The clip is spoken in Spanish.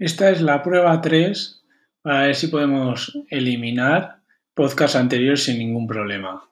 Esta es la prueba 3 para ver si podemos eliminar podcast anteriores sin ningún problema.